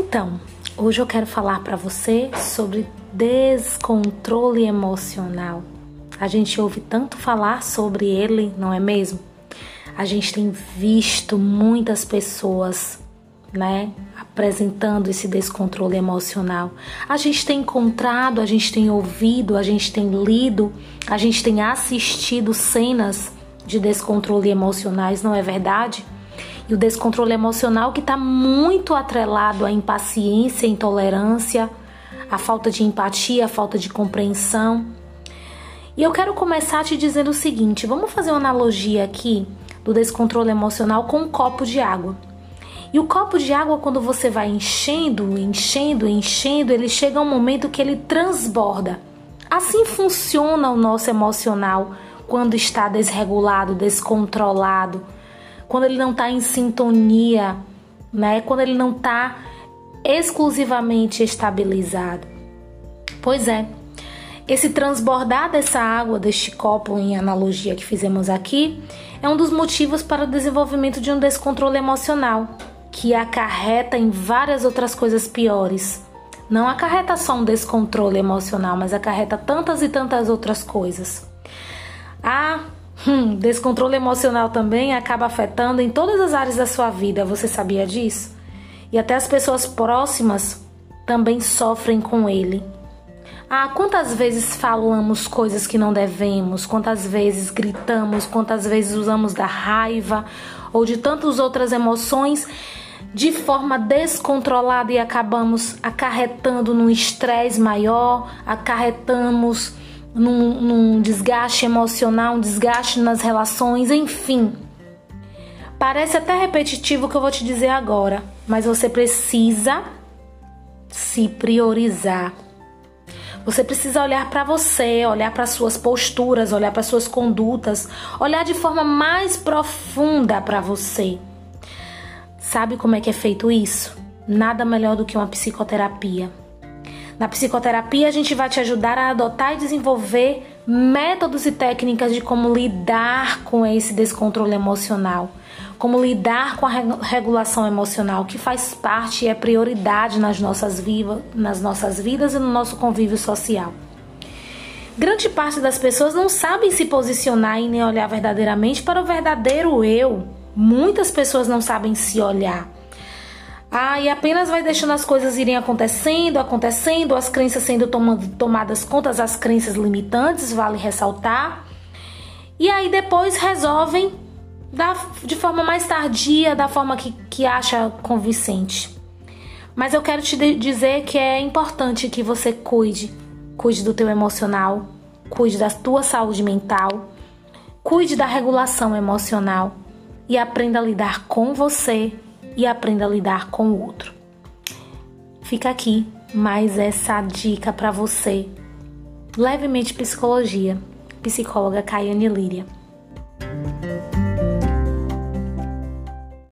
Então, hoje eu quero falar para você sobre descontrole emocional. A gente ouve tanto falar sobre ele, não é mesmo? A gente tem visto muitas pessoas, né, apresentando esse descontrole emocional. A gente tem encontrado, a gente tem ouvido, a gente tem lido, a gente tem assistido cenas de descontrole emocionais, não é verdade? E o descontrole emocional que está muito atrelado à impaciência, intolerância, à falta de empatia, à falta de compreensão. E eu quero começar te dizendo o seguinte: vamos fazer uma analogia aqui do descontrole emocional com um copo de água. E o copo de água, quando você vai enchendo, enchendo, enchendo, ele chega a um momento que ele transborda. Assim funciona o nosso emocional quando está desregulado, descontrolado quando ele não está em sintonia, né? Quando ele não está exclusivamente estabilizado. Pois é, esse transbordar dessa água, deste copo, em analogia que fizemos aqui, é um dos motivos para o desenvolvimento de um descontrole emocional, que acarreta em várias outras coisas piores. Não acarreta só um descontrole emocional, mas acarreta tantas e tantas outras coisas. Ah, descontrole emocional também acaba afetando em todas as áreas da sua vida, você sabia disso? E até as pessoas próximas também sofrem com ele. Ah, quantas vezes falamos coisas que não devemos, quantas vezes gritamos, quantas vezes usamos da raiva ou de tantas outras emoções de forma descontrolada e acabamos acarretando num estresse maior, acarretamos num, num desgaste emocional, um desgaste nas relações, enfim. Parece até repetitivo o que eu vou te dizer agora, mas você precisa se priorizar. Você precisa olhar para você, olhar para suas posturas, olhar para suas condutas, olhar de forma mais profunda para você. Sabe como é que é feito isso? Nada melhor do que uma psicoterapia. Na psicoterapia, a gente vai te ajudar a adotar e desenvolver métodos e técnicas de como lidar com esse descontrole emocional, como lidar com a regulação emocional, que faz parte e é prioridade nas nossas, viva, nas nossas vidas e no nosso convívio social. Grande parte das pessoas não sabem se posicionar e nem olhar verdadeiramente para o verdadeiro eu. Muitas pessoas não sabem se olhar. Ah, e apenas vai deixando as coisas irem acontecendo, acontecendo, as crenças sendo tomadas conta, as crenças limitantes, vale ressaltar. E aí depois resolvem da, de forma mais tardia, da forma que, que acha convincente. Mas eu quero te dizer que é importante que você cuide, cuide do teu emocional, cuide da tua saúde mental, cuide da regulação emocional e aprenda a lidar com você e aprenda a lidar com o outro. Fica aqui mais essa dica para você. Levemente Psicologia, psicóloga Caiane Líria.